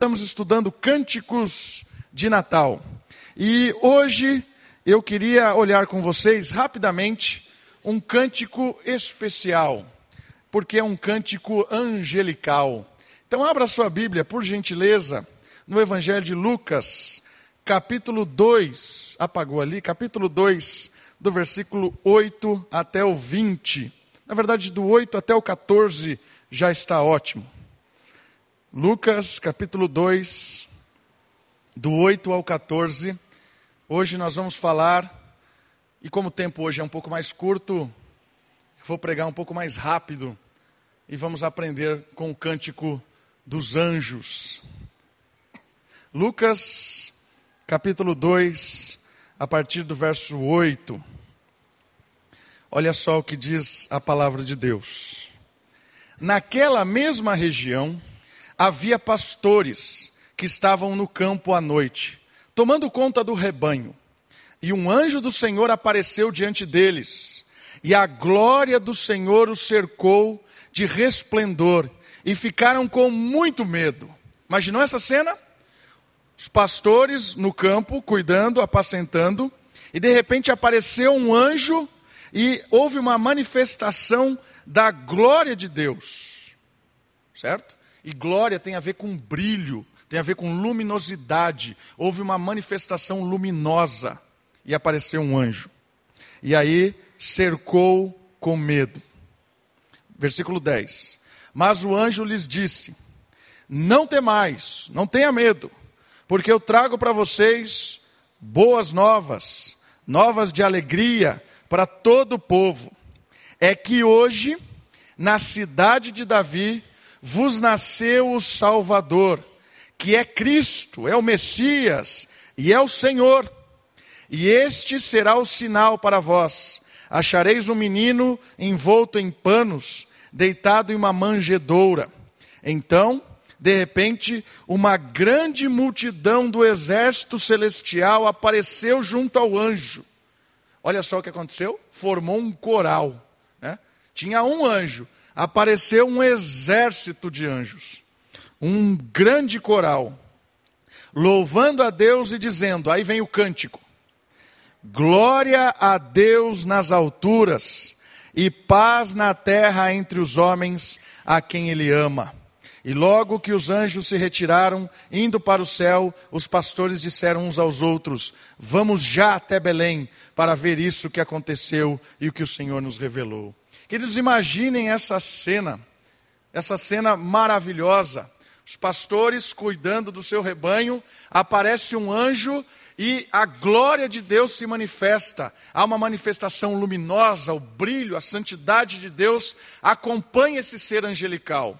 Estamos estudando cânticos de Natal. E hoje eu queria olhar com vocês rapidamente um cântico especial, porque é um cântico angelical. Então abra sua Bíblia, por gentileza, no Evangelho de Lucas, capítulo 2. Apagou ali, capítulo 2, do versículo 8 até o 20. Na verdade, do 8 até o 14 já está ótimo. Lucas capítulo 2, do 8 ao 14. Hoje nós vamos falar, e como o tempo hoje é um pouco mais curto, eu vou pregar um pouco mais rápido e vamos aprender com o cântico dos anjos. Lucas capítulo 2, a partir do verso 8. Olha só o que diz a palavra de Deus. Naquela mesma região, havia pastores que estavam no campo à noite, tomando conta do rebanho. E um anjo do Senhor apareceu diante deles, e a glória do Senhor os cercou de resplendor, e ficaram com muito medo. Imaginou essa cena? Os pastores no campo, cuidando, apacentando, e de repente apareceu um anjo e houve uma manifestação da glória de Deus. Certo? E glória tem a ver com brilho, tem a ver com luminosidade. Houve uma manifestação luminosa e apareceu um anjo. E aí cercou com medo. Versículo 10. Mas o anjo lhes disse: Não temais, não tenha medo, porque eu trago para vocês boas novas, novas de alegria para todo o povo. É que hoje, na cidade de Davi, vos nasceu o Salvador, que é Cristo, é o Messias e é o Senhor. E este será o sinal para vós: achareis um menino envolto em panos, deitado em uma manjedoura. Então, de repente, uma grande multidão do exército celestial apareceu junto ao anjo. Olha só o que aconteceu: formou um coral. Né? Tinha um anjo, apareceu um exército de anjos, um grande coral, louvando a Deus e dizendo: aí vem o cântico. Glória a Deus nas alturas e paz na terra entre os homens a quem Ele ama. E logo que os anjos se retiraram, indo para o céu, os pastores disseram uns aos outros: Vamos já até Belém para ver isso que aconteceu e o que o Senhor nos revelou. Queridos, imaginem essa cena, essa cena maravilhosa. Os pastores cuidando do seu rebanho, aparece um anjo e a glória de Deus se manifesta. Há uma manifestação luminosa, o brilho, a santidade de Deus acompanha esse ser angelical.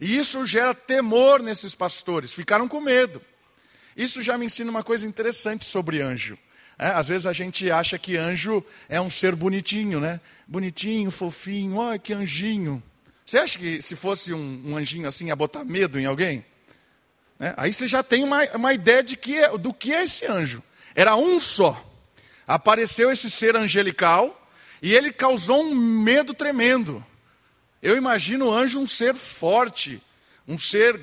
E isso gera temor nesses pastores, ficaram com medo. Isso já me ensina uma coisa interessante sobre anjo. É, às vezes a gente acha que anjo é um ser bonitinho, né? Bonitinho, fofinho, olha que anjinho. Você acha que se fosse um, um anjinho assim ia botar medo em alguém? É, aí você já tem uma, uma ideia de que é, do que é esse anjo. Era um só. Apareceu esse ser angelical e ele causou um medo tremendo. Eu imagino o anjo um ser forte, um ser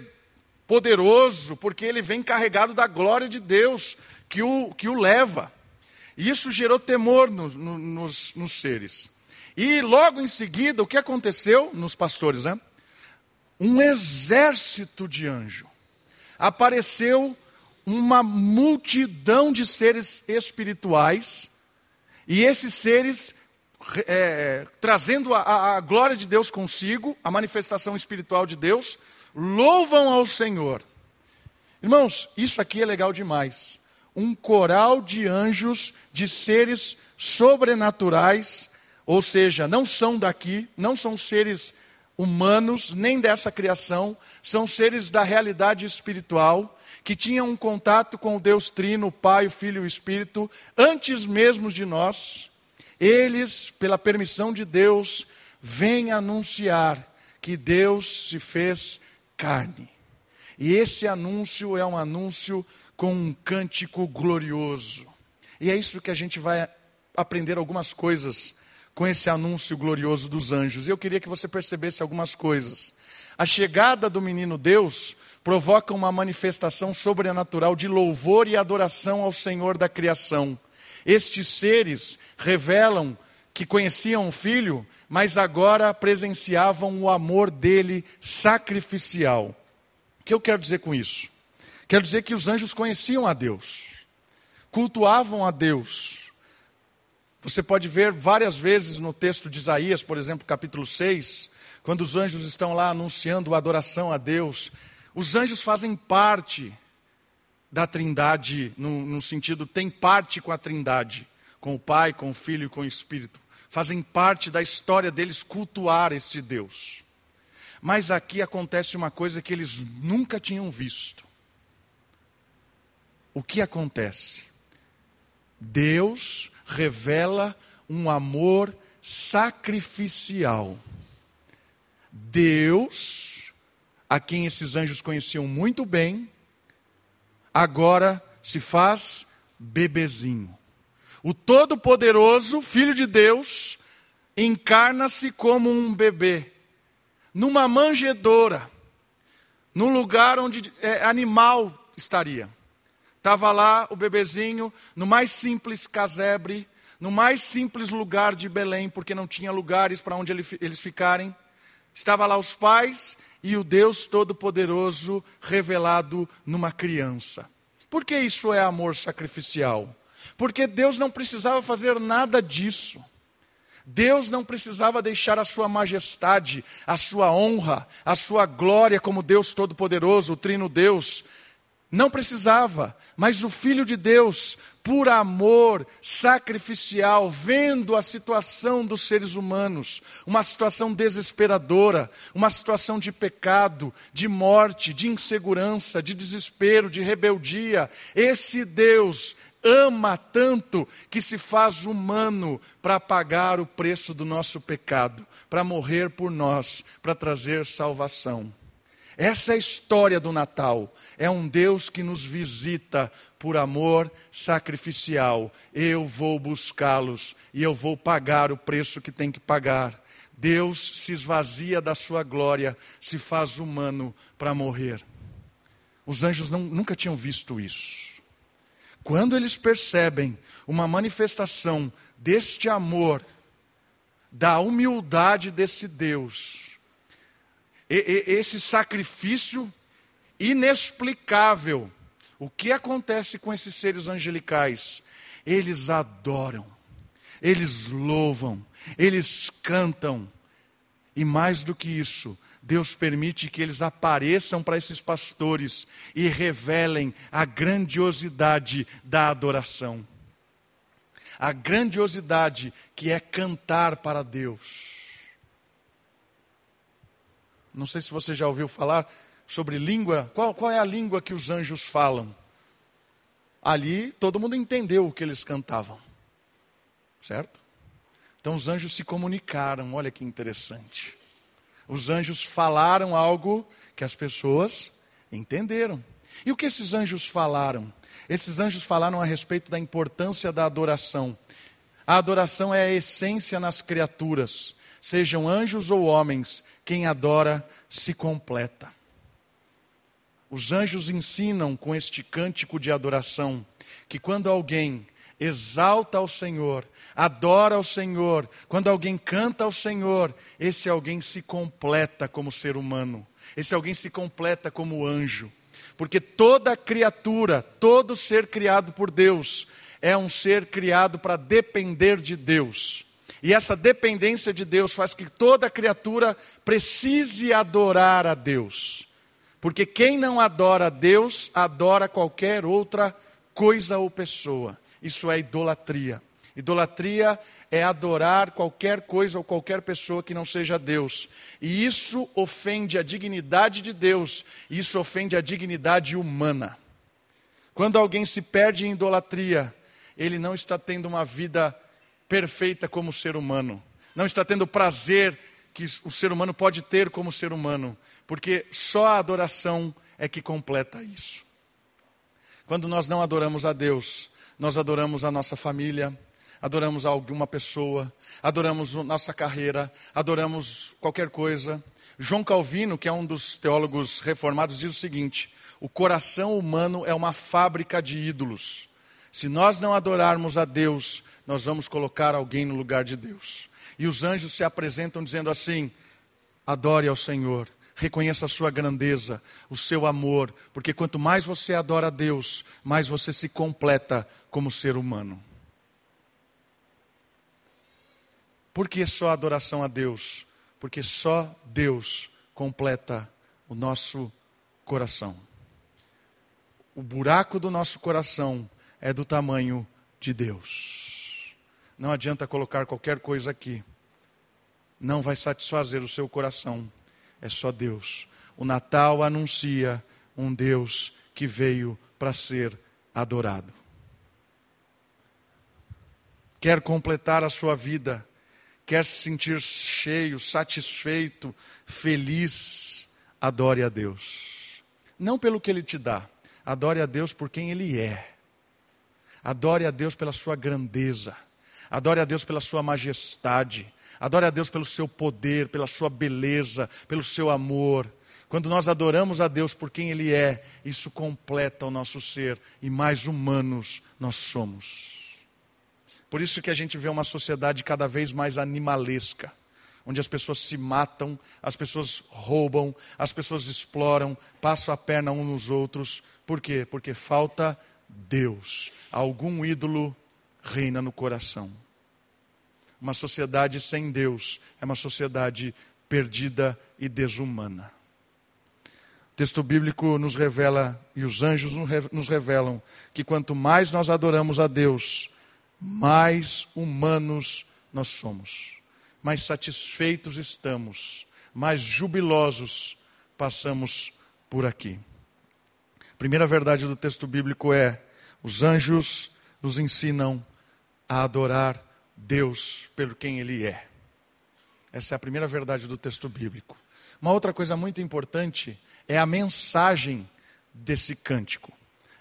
poderoso, porque ele vem carregado da glória de Deus que o, que o leva. E isso gerou temor no, no, nos, nos seres. E logo em seguida, o que aconteceu nos pastores? Né? Um exército de anjo. Apareceu uma multidão de seres espirituais, e esses seres é, trazendo a, a glória de Deus consigo, a manifestação espiritual de Deus, louvam ao Senhor. Irmãos, isso aqui é legal demais um coral de anjos, de seres sobrenaturais, ou seja, não são daqui, não são seres humanos, nem dessa criação, são seres da realidade espiritual, que tinham um contato com o Deus Trino, o Pai, o Filho e o Espírito, antes mesmo de nós. Eles, pela permissão de Deus, vêm anunciar que Deus se fez carne. E esse anúncio é um anúncio com um cântico glorioso. E é isso que a gente vai aprender algumas coisas com esse anúncio glorioso dos anjos. Eu queria que você percebesse algumas coisas. A chegada do menino Deus provoca uma manifestação sobrenatural de louvor e adoração ao Senhor da criação. Estes seres revelam que conheciam o filho, mas agora presenciavam o amor dele sacrificial. O que eu quero dizer com isso? Quero dizer que os anjos conheciam a Deus, cultuavam a Deus, você pode ver várias vezes no texto de Isaías, por exemplo, capítulo 6, quando os anjos estão lá anunciando a adoração a Deus. Os anjos fazem parte da trindade, no, no sentido, tem parte com a trindade, com o Pai, com o Filho e com o Espírito. Fazem parte da história deles cultuar esse Deus. Mas aqui acontece uma coisa que eles nunca tinham visto. O que acontece? Deus revela um amor sacrificial. Deus, a quem esses anjos conheciam muito bem, agora se faz bebezinho. O Todo-Poderoso, Filho de Deus, encarna-se como um bebê, numa manjedoura, num lugar onde é, animal estaria. Estava lá o bebezinho, no mais simples casebre, no mais simples lugar de Belém, porque não tinha lugares para onde eles ficarem. Estava lá os pais e o Deus Todo-Poderoso revelado numa criança. Por que isso é amor sacrificial? Porque Deus não precisava fazer nada disso. Deus não precisava deixar a sua majestade, a sua honra, a sua glória como Deus Todo-Poderoso, o Trino Deus, não precisava, mas o Filho de Deus, por amor sacrificial, vendo a situação dos seres humanos, uma situação desesperadora, uma situação de pecado, de morte, de insegurança, de desespero, de rebeldia, esse Deus ama tanto que se faz humano para pagar o preço do nosso pecado, para morrer por nós, para trazer salvação. Essa é a história do Natal. É um Deus que nos visita por amor sacrificial. Eu vou buscá-los e eu vou pagar o preço que tem que pagar. Deus se esvazia da sua glória, se faz humano para morrer. Os anjos não, nunca tinham visto isso. Quando eles percebem uma manifestação deste amor, da humildade desse Deus, esse sacrifício inexplicável. O que acontece com esses seres angelicais? Eles adoram, eles louvam, eles cantam. E mais do que isso, Deus permite que eles apareçam para esses pastores e revelem a grandiosidade da adoração. A grandiosidade que é cantar para Deus. Não sei se você já ouviu falar sobre língua. Qual, qual é a língua que os anjos falam? Ali todo mundo entendeu o que eles cantavam. Certo? Então os anjos se comunicaram, olha que interessante. Os anjos falaram algo que as pessoas entenderam. E o que esses anjos falaram? Esses anjos falaram a respeito da importância da adoração. A adoração é a essência nas criaturas sejam anjos ou homens, quem adora se completa. Os anjos ensinam com este cântico de adoração que quando alguém exalta ao Senhor, adora ao Senhor, quando alguém canta ao Senhor, esse alguém se completa como ser humano, esse alguém se completa como anjo. Porque toda criatura, todo ser criado por Deus, é um ser criado para depender de Deus. E essa dependência de Deus faz que toda criatura precise adorar a Deus. Porque quem não adora a Deus, adora qualquer outra coisa ou pessoa. Isso é idolatria. Idolatria é adorar qualquer coisa ou qualquer pessoa que não seja Deus. E isso ofende a dignidade de Deus, isso ofende a dignidade humana. Quando alguém se perde em idolatria, ele não está tendo uma vida perfeita como ser humano. Não está tendo prazer que o ser humano pode ter como ser humano, porque só a adoração é que completa isso. Quando nós não adoramos a Deus, nós adoramos a nossa família, adoramos alguma pessoa, adoramos nossa carreira, adoramos qualquer coisa. João Calvino, que é um dos teólogos reformados, diz o seguinte: o coração humano é uma fábrica de ídolos. Se nós não adorarmos a Deus, nós vamos colocar alguém no lugar de Deus. E os anjos se apresentam dizendo assim: adore ao Senhor, reconheça a sua grandeza, o seu amor, porque quanto mais você adora a Deus, mais você se completa como ser humano. Por que só adoração a Deus? Porque só Deus completa o nosso coração. O buraco do nosso coração é do tamanho de Deus. Não adianta colocar qualquer coisa aqui, não vai satisfazer o seu coração, é só Deus. O Natal anuncia um Deus que veio para ser adorado. Quer completar a sua vida, quer se sentir cheio, satisfeito, feliz, adore a Deus. Não pelo que Ele te dá, adore a Deus por quem Ele é. Adore a Deus pela sua grandeza, adore a Deus pela sua majestade, adore a Deus pelo seu poder, pela sua beleza, pelo seu amor. Quando nós adoramos a Deus por quem Ele é, isso completa o nosso ser e mais humanos nós somos. Por isso que a gente vê uma sociedade cada vez mais animalesca, onde as pessoas se matam, as pessoas roubam, as pessoas exploram, passam a perna uns nos outros. Por quê? Porque falta Deus. Algum ídolo reina no coração. Uma sociedade sem Deus é uma sociedade perdida e desumana. O texto bíblico nos revela, e os anjos nos revelam, que quanto mais nós adoramos a Deus, mais humanos nós somos, mais satisfeitos estamos, mais jubilosos passamos por aqui. Primeira verdade do texto bíblico é: os anjos nos ensinam a adorar Deus pelo quem Ele é. Essa é a primeira verdade do texto bíblico. Uma outra coisa muito importante é a mensagem desse cântico.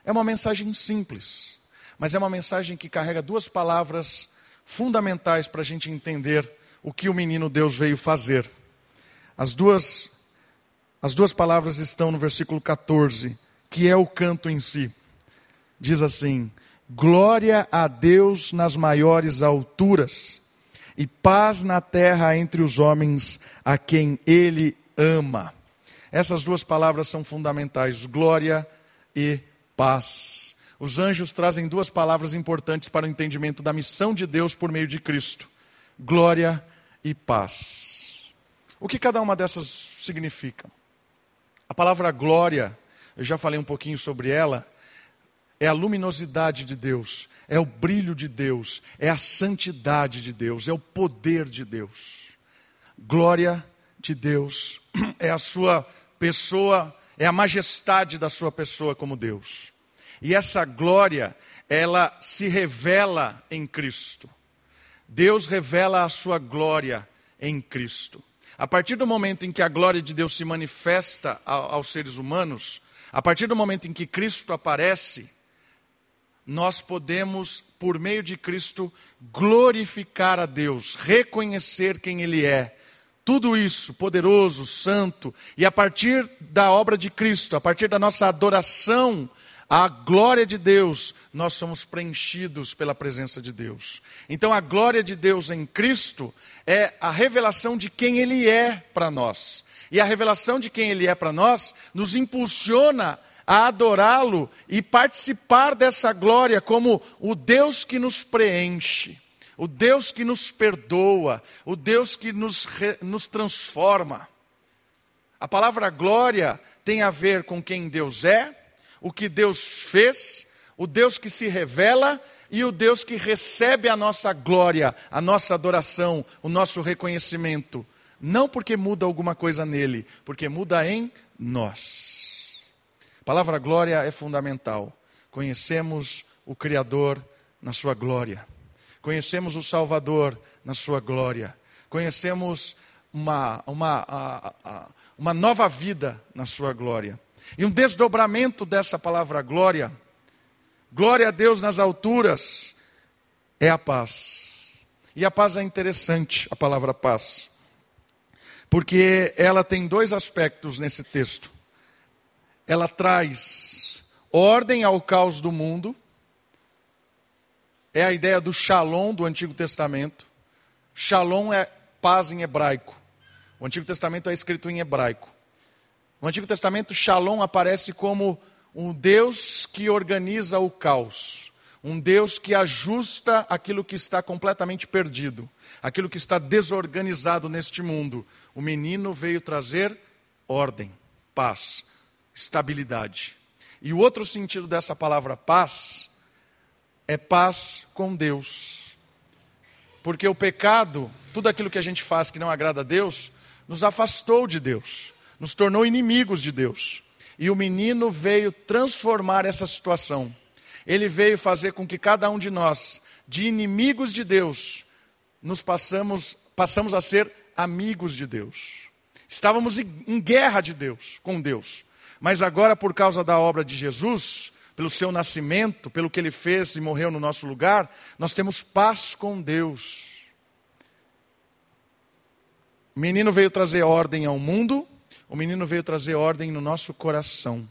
É uma mensagem simples mas é uma mensagem que carrega duas palavras fundamentais para a gente entender o que o menino Deus veio fazer. As duas, as duas palavras estão no versículo 14, que é o canto em si. Diz assim: Glória a Deus nas maiores alturas, e paz na terra entre os homens a quem Ele ama. Essas duas palavras são fundamentais: glória e paz. Os anjos trazem duas palavras importantes para o entendimento da missão de Deus por meio de Cristo: glória e paz. O que cada uma dessas significa? A palavra glória, eu já falei um pouquinho sobre ela, é a luminosidade de Deus, é o brilho de Deus, é a santidade de Deus, é o poder de Deus. Glória de Deus é a sua pessoa, é a majestade da sua pessoa como Deus. E essa glória, ela se revela em Cristo. Deus revela a sua glória em Cristo. A partir do momento em que a glória de Deus se manifesta aos seres humanos, a partir do momento em que Cristo aparece, nós podemos, por meio de Cristo, glorificar a Deus, reconhecer quem Ele é. Tudo isso, poderoso, santo, e a partir da obra de Cristo, a partir da nossa adoração a glória de Deus, nós somos preenchidos pela presença de Deus. Então, a glória de Deus em Cristo é a revelação de quem Ele é para nós. E a revelação de quem Ele é para nós nos impulsiona a adorá-lo e participar dessa glória como o Deus que nos preenche, o Deus que nos perdoa, o Deus que nos, nos transforma. A palavra glória tem a ver com quem Deus é o que Deus fez, o Deus que se revela e o Deus que recebe a nossa glória, a nossa adoração, o nosso reconhecimento. Não porque muda alguma coisa nele, porque muda em nós. A palavra glória é fundamental. Conhecemos o Criador na sua glória. Conhecemos o Salvador na sua glória. Conhecemos uma, uma, uma nova vida na sua glória. E um desdobramento dessa palavra glória, glória a Deus nas alturas, é a paz. E a paz é interessante, a palavra paz, porque ela tem dois aspectos nesse texto. Ela traz ordem ao caos do mundo, é a ideia do shalom do Antigo Testamento. Shalom é paz em hebraico. O Antigo Testamento é escrito em hebraico. No Antigo Testamento, Shalom aparece como um Deus que organiza o caos, um Deus que ajusta aquilo que está completamente perdido, aquilo que está desorganizado neste mundo. O menino veio trazer ordem, paz, estabilidade. E o outro sentido dessa palavra paz é paz com Deus. Porque o pecado, tudo aquilo que a gente faz que não agrada a Deus, nos afastou de Deus, nos tornou inimigos de Deus. E o menino veio transformar essa situação. Ele veio fazer com que cada um de nós, de inimigos de Deus, nos passamos, passamos a ser amigos de Deus. Estávamos em guerra de Deus, com Deus. Mas agora, por causa da obra de Jesus, pelo seu nascimento, pelo que ele fez e morreu no nosso lugar, nós temos paz com Deus. O menino veio trazer ordem ao mundo, o menino veio trazer ordem no nosso coração.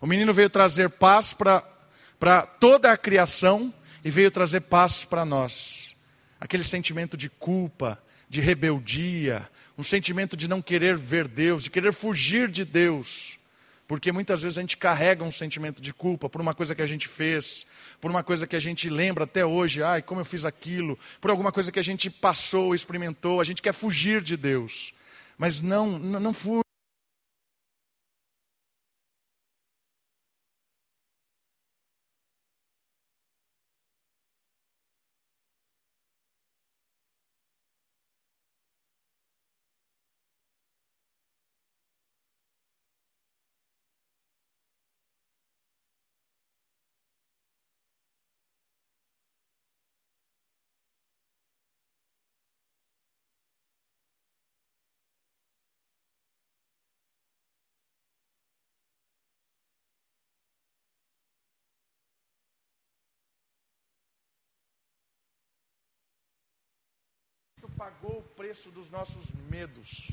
O menino veio trazer paz para toda a criação e veio trazer paz para nós. Aquele sentimento de culpa, de rebeldia, um sentimento de não querer ver Deus, de querer fugir de Deus. Porque muitas vezes a gente carrega um sentimento de culpa por uma coisa que a gente fez, por uma coisa que a gente lembra até hoje, ai, como eu fiz aquilo, por alguma coisa que a gente passou, experimentou, a gente quer fugir de Deus. Mas não, não, não pagou o preço dos nossos medos.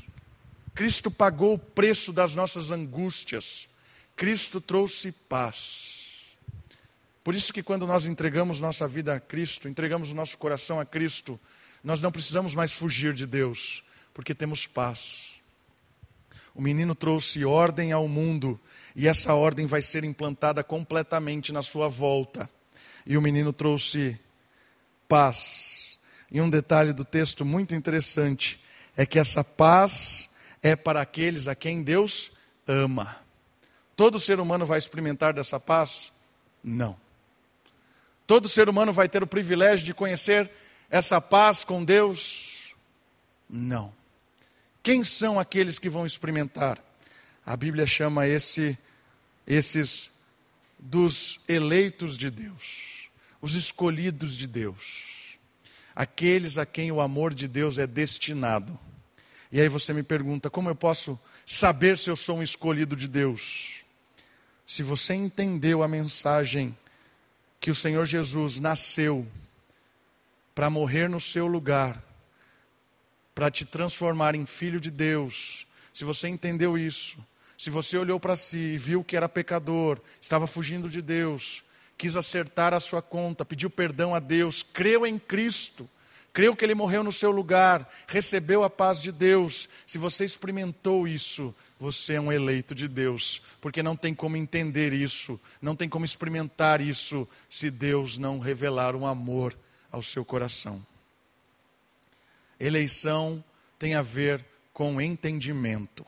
Cristo pagou o preço das nossas angústias. Cristo trouxe paz. Por isso que quando nós entregamos nossa vida a Cristo, entregamos o nosso coração a Cristo, nós não precisamos mais fugir de Deus, porque temos paz. O menino trouxe ordem ao mundo e essa ordem vai ser implantada completamente na sua volta. E o menino trouxe paz e um detalhe do texto muito interessante é que essa paz é para aqueles a quem Deus ama. Todo ser humano vai experimentar dessa paz? Não. Todo ser humano vai ter o privilégio de conhecer essa paz com Deus? Não. Quem são aqueles que vão experimentar? A Bíblia chama esse, esses dos eleitos de Deus, os escolhidos de Deus aqueles a quem o amor de Deus é destinado. E aí você me pergunta: como eu posso saber se eu sou um escolhido de Deus? Se você entendeu a mensagem que o Senhor Jesus nasceu para morrer no seu lugar, para te transformar em filho de Deus, se você entendeu isso, se você olhou para si e viu que era pecador, estava fugindo de Deus, quis acertar a sua conta, pediu perdão a Deus, creu em Cristo, creu que Ele morreu no seu lugar, recebeu a paz de Deus. Se você experimentou isso, você é um eleito de Deus, porque não tem como entender isso, não tem como experimentar isso, se Deus não revelar um amor ao seu coração. Eleição tem a ver com entendimento.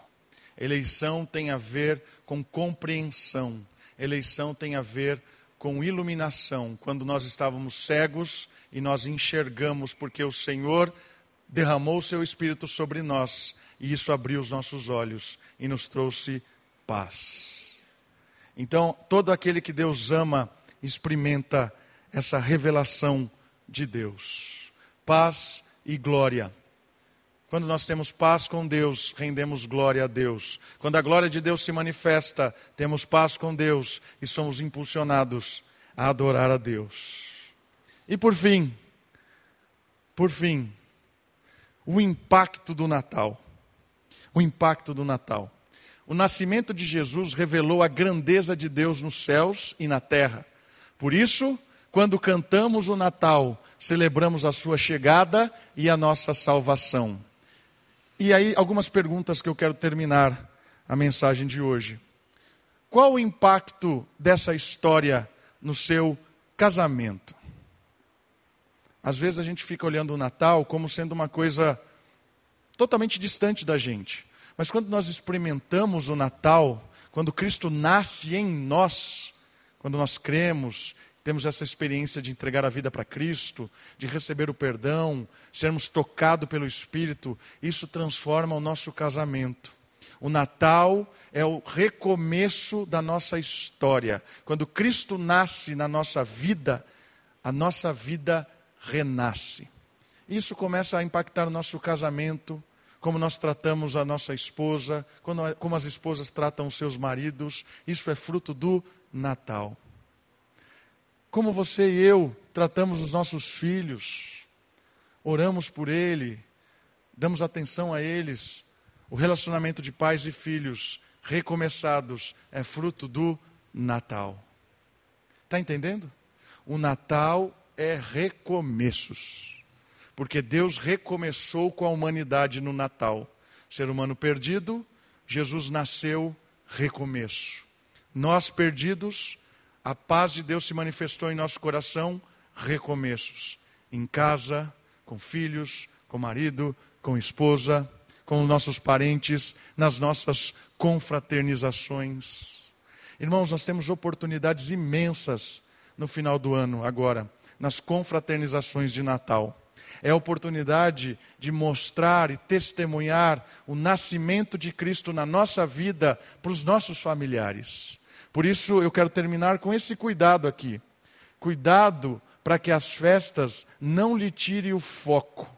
Eleição tem a ver com compreensão. Eleição tem a ver com iluminação, quando nós estávamos cegos e nós enxergamos, porque o Senhor derramou o seu Espírito sobre nós e isso abriu os nossos olhos e nos trouxe paz. Então, todo aquele que Deus ama experimenta essa revelação de Deus. Paz e glória. Quando nós temos paz com Deus, rendemos glória a Deus. Quando a glória de Deus se manifesta, temos paz com Deus e somos impulsionados a adorar a Deus. E por fim, Por fim, o impacto do Natal. O impacto do Natal. O nascimento de Jesus revelou a grandeza de Deus nos céus e na terra. Por isso, quando cantamos o Natal, celebramos a sua chegada e a nossa salvação. E aí, algumas perguntas que eu quero terminar a mensagem de hoje. Qual o impacto dessa história no seu casamento? Às vezes a gente fica olhando o Natal como sendo uma coisa totalmente distante da gente. Mas quando nós experimentamos o Natal, quando Cristo nasce em nós, quando nós cremos, temos essa experiência de entregar a vida para Cristo, de receber o perdão, sermos tocados pelo Espírito, isso transforma o nosso casamento. O Natal é o recomeço da nossa história. Quando Cristo nasce na nossa vida, a nossa vida renasce. Isso começa a impactar o nosso casamento, como nós tratamos a nossa esposa, como as esposas tratam os seus maridos. Isso é fruto do Natal. Como você e eu tratamos os nossos filhos, oramos por ele, damos atenção a eles. O relacionamento de pais e filhos recomeçados é fruto do Natal. Está entendendo? O Natal é recomeços. Porque Deus recomeçou com a humanidade no Natal. Ser humano perdido, Jesus nasceu, recomeço. Nós perdidos, a paz de Deus se manifestou em nosso coração, recomeços. Em casa, com filhos, com marido, com esposa, com nossos parentes, nas nossas confraternizações. Irmãos, nós temos oportunidades imensas no final do ano agora nas confraternizações de Natal. É a oportunidade de mostrar e testemunhar o nascimento de Cristo na nossa vida para os nossos familiares. Por isso eu quero terminar com esse cuidado aqui. Cuidado para que as festas não lhe tirem o foco.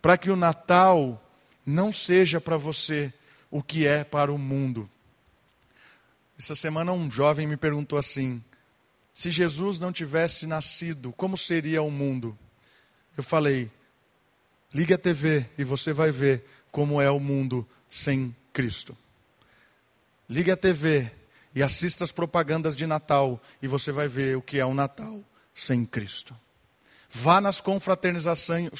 Para que o Natal não seja para você o que é para o mundo. Essa semana um jovem me perguntou assim: se Jesus não tivesse nascido, como seria o mundo? Eu falei: ligue a TV e você vai ver como é o mundo sem Cristo. Ligue a TV e assista as propagandas de Natal e você vai ver o que é o Natal sem Cristo. Vá nas confraternizações,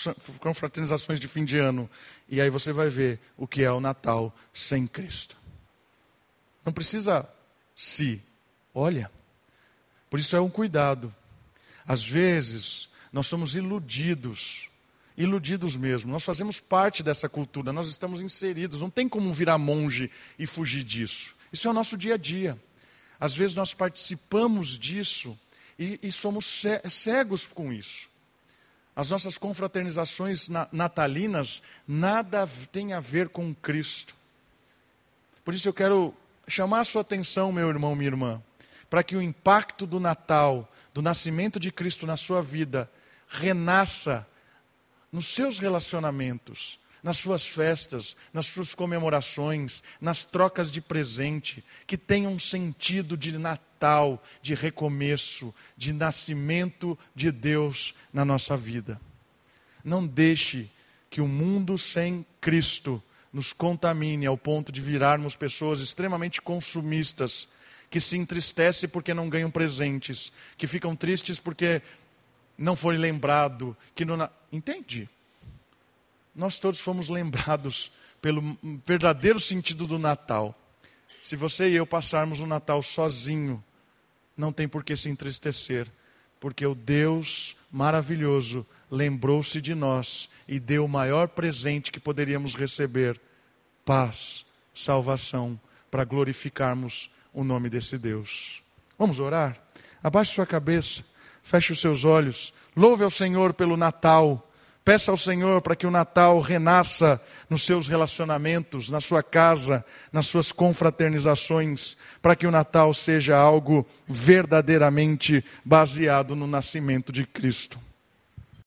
de fim de ano e aí você vai ver o que é o Natal sem Cristo. Não precisa se, olha, por isso é um cuidado. Às vezes, nós somos iludidos, iludidos mesmo. Nós fazemos parte dessa cultura, nós estamos inseridos. Não tem como virar monge e fugir disso. Isso é o nosso dia a dia. Às vezes nós participamos disso e, e somos cegos com isso. As nossas confraternizações natalinas nada tem a ver com Cristo. Por isso eu quero chamar a sua atenção, meu irmão, minha irmã para que o impacto do Natal, do nascimento de Cristo na sua vida, renasça nos seus relacionamentos, nas suas festas, nas suas comemorações, nas trocas de presente, que tenha um sentido de Natal, de recomeço, de nascimento de Deus na nossa vida. Não deixe que o mundo sem Cristo nos contamine ao ponto de virarmos pessoas extremamente consumistas que se entristece porque não ganham presentes, que ficam tristes porque não foi lembrado, que não entende? Nós todos fomos lembrados pelo verdadeiro sentido do Natal. Se você e eu passarmos o Natal sozinho, não tem por que se entristecer, porque o Deus maravilhoso lembrou-se de nós e deu o maior presente que poderíamos receber: paz, salvação, para glorificarmos o nome desse Deus. Vamos orar? Abaixe sua cabeça, feche os seus olhos, louve ao Senhor pelo Natal. Peça ao Senhor para que o Natal renasça nos seus relacionamentos, na sua casa, nas suas confraternizações, para que o Natal seja algo verdadeiramente baseado no nascimento de Cristo.